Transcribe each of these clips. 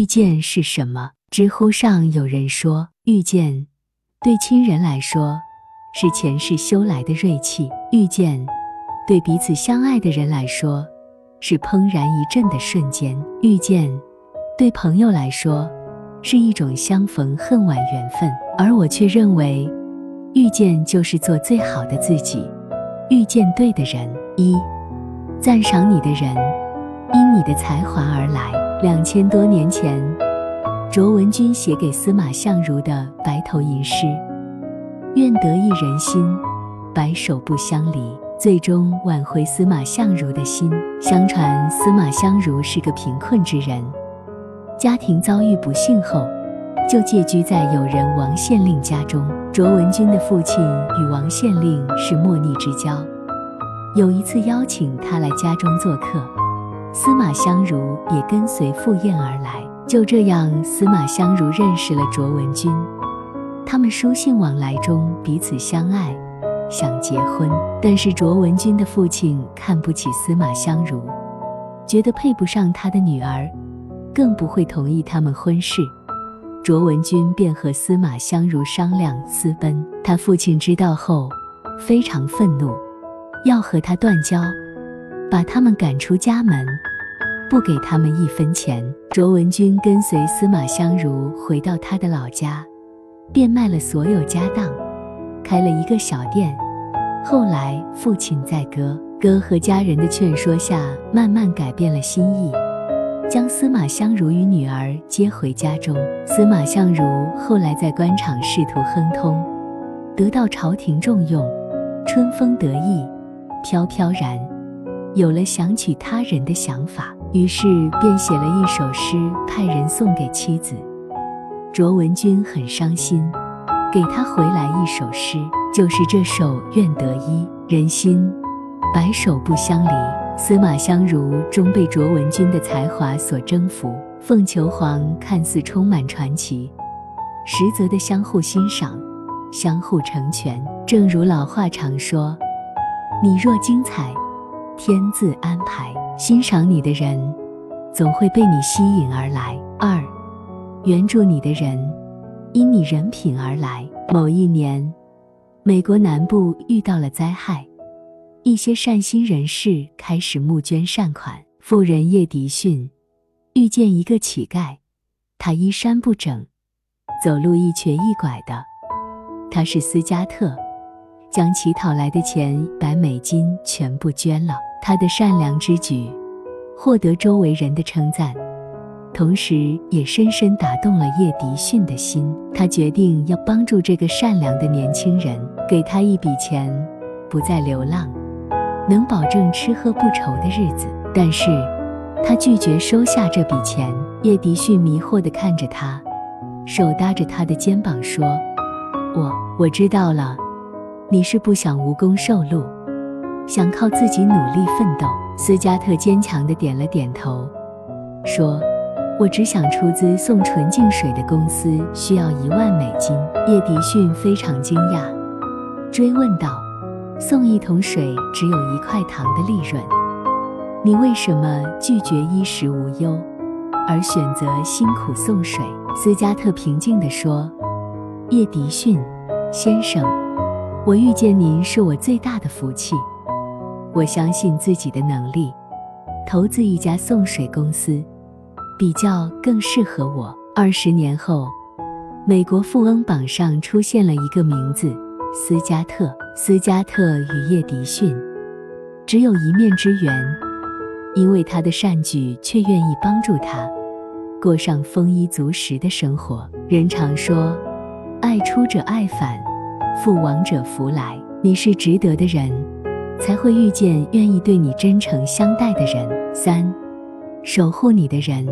遇见是什么？知乎上有人说，遇见对亲人来说是前世修来的锐气；遇见对彼此相爱的人来说是怦然一震的瞬间；遇见对朋友来说是一种相逢恨晚缘分。而我却认为，遇见就是做最好的自己，遇见对的人。一赞赏你的人，因你的才华而来。两千多年前。卓文君写给司马相如的白头吟诗：“愿得一人心，白首不相离。”最终挽回司马相如的心。相传司马相如是个贫困之人，家庭遭遇不幸后，就借居在友人王县令家中。卓文君的父亲与王县令是莫逆之交，有一次邀请他来家中做客，司马相如也跟随赴宴而来。就这样，司马相如认识了卓文君。他们书信往来中彼此相爱，想结婚。但是卓文君的父亲看不起司马相如，觉得配不上他的女儿，更不会同意他们婚事。卓文君便和司马相如商量私奔。他父亲知道后非常愤怒，要和他断交，把他们赶出家门。不给他们一分钱。卓文君跟随司马相如回到他的老家，变卖了所有家当，开了一个小店。后来父亲在哥哥和家人的劝说下，慢慢改变了心意，将司马相如与女儿接回家中。司马相如后来在官场仕途亨通，得到朝廷重用，春风得意，飘飘然，有了想娶他人的想法。于是便写了一首诗，派人送给妻子。卓文君很伤心，给他回来一首诗，就是这首《愿得一人心，白首不相离》。司马相如终被卓文君的才华所征服。凤求凰看似充满传奇，实则的相互欣赏，相互成全。正如老话常说：“你若精彩，天自安排。”欣赏你的人，总会被你吸引而来。二，援助你的人，因你人品而来。某一年，美国南部遇到了灾害，一些善心人士开始募捐善款。富人叶迪逊遇见一个乞丐，他衣衫不整，走路一瘸一拐的。他是斯嘉特，将乞讨来的钱百美金全部捐了。他的善良之举获得周围人的称赞，同时也深深打动了叶迪逊的心。他决定要帮助这个善良的年轻人，给他一笔钱，不再流浪，能保证吃喝不愁的日子。但是，他拒绝收下这笔钱。叶迪逊迷惑地看着他，手搭着他的肩膀说：“我我知道了，你是不想无功受禄。”想靠自己努力奋斗，斯嘉特坚强地点了点头，说：“我只想出资送纯净水的公司需要一万美金。”叶迪逊非常惊讶，追问道：“送一桶水只有一块糖的利润，你为什么拒绝衣食无忧，而选择辛苦送水？”斯嘉特平静地说：“叶迪逊先生，我遇见您是我最大的福气。”我相信自己的能力，投资一家送水公司，比较更适合我。二十年后，美国富翁榜上出现了一个名字——斯嘉特。斯嘉特与叶迪逊只有一面之缘，因为他的善举，却愿意帮助他过上丰衣足食的生活。人常说：“爱出者爱返，福往者福来。”你是值得的人。才会遇见愿意对你真诚相待的人。三，守护你的人，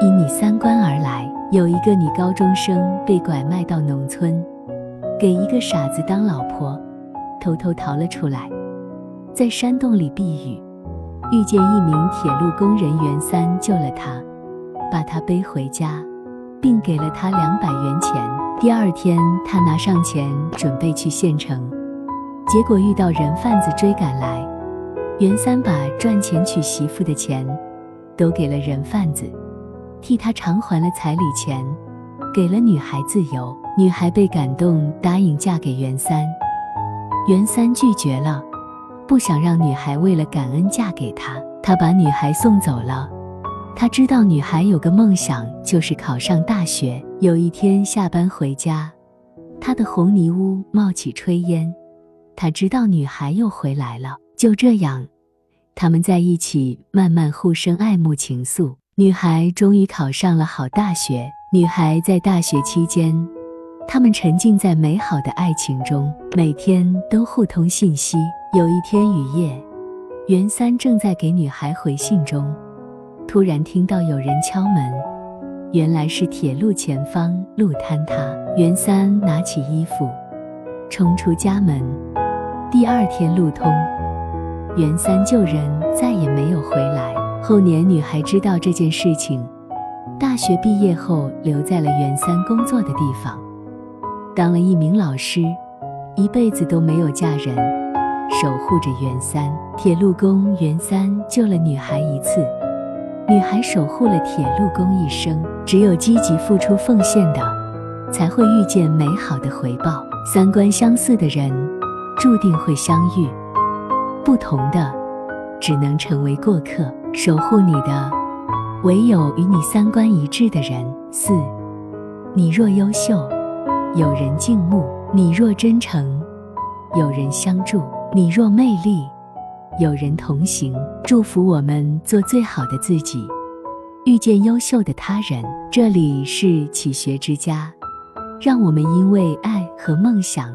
因你三观而来。有一个女高中生被拐卖到农村，给一个傻子当老婆，偷偷逃了出来，在山洞里避雨，遇见一名铁路工人袁三救了她，把她背回家，并给了她两百元钱。第二天，他拿上钱准备去县城。结果遇到人贩子追赶来，袁三把赚钱娶媳妇的钱都给了人贩子，替他偿还了彩礼钱，给了女孩自由。女孩被感动，答应嫁给袁三。袁三拒绝了，不想让女孩为了感恩嫁给他，他把女孩送走了。他知道女孩有个梦想，就是考上大学。有一天下班回家，他的红泥屋冒起炊烟。他知道女孩又回来了。就这样，他们在一起，慢慢互生爱慕情愫。女孩终于考上了好大学。女孩在大学期间，他们沉浸在美好的爱情中，每天都互通信息。有一天雨夜，袁三正在给女孩回信中，突然听到有人敲门，原来是铁路前方路坍塌。袁三拿起衣服，冲出家门。第二天路通。袁三救人再也没有回来。后年女孩知道这件事情，大学毕业后留在了袁三工作的地方，当了一名老师，一辈子都没有嫁人，守护着袁三。铁路工袁三救了女孩一次，女孩守护了铁路工一生。只有积极付出奉献的，才会遇见美好的回报。三观相似的人，注定会相遇。不同的，只能成为过客。守护你的，唯有与你三观一致的人。四，你若优秀，有人敬慕；你若真诚，有人相助；你若魅力，有人同行。祝福我们做最好的自己，遇见优秀的他人。这里是启学之家，让我们因为爱和梦想。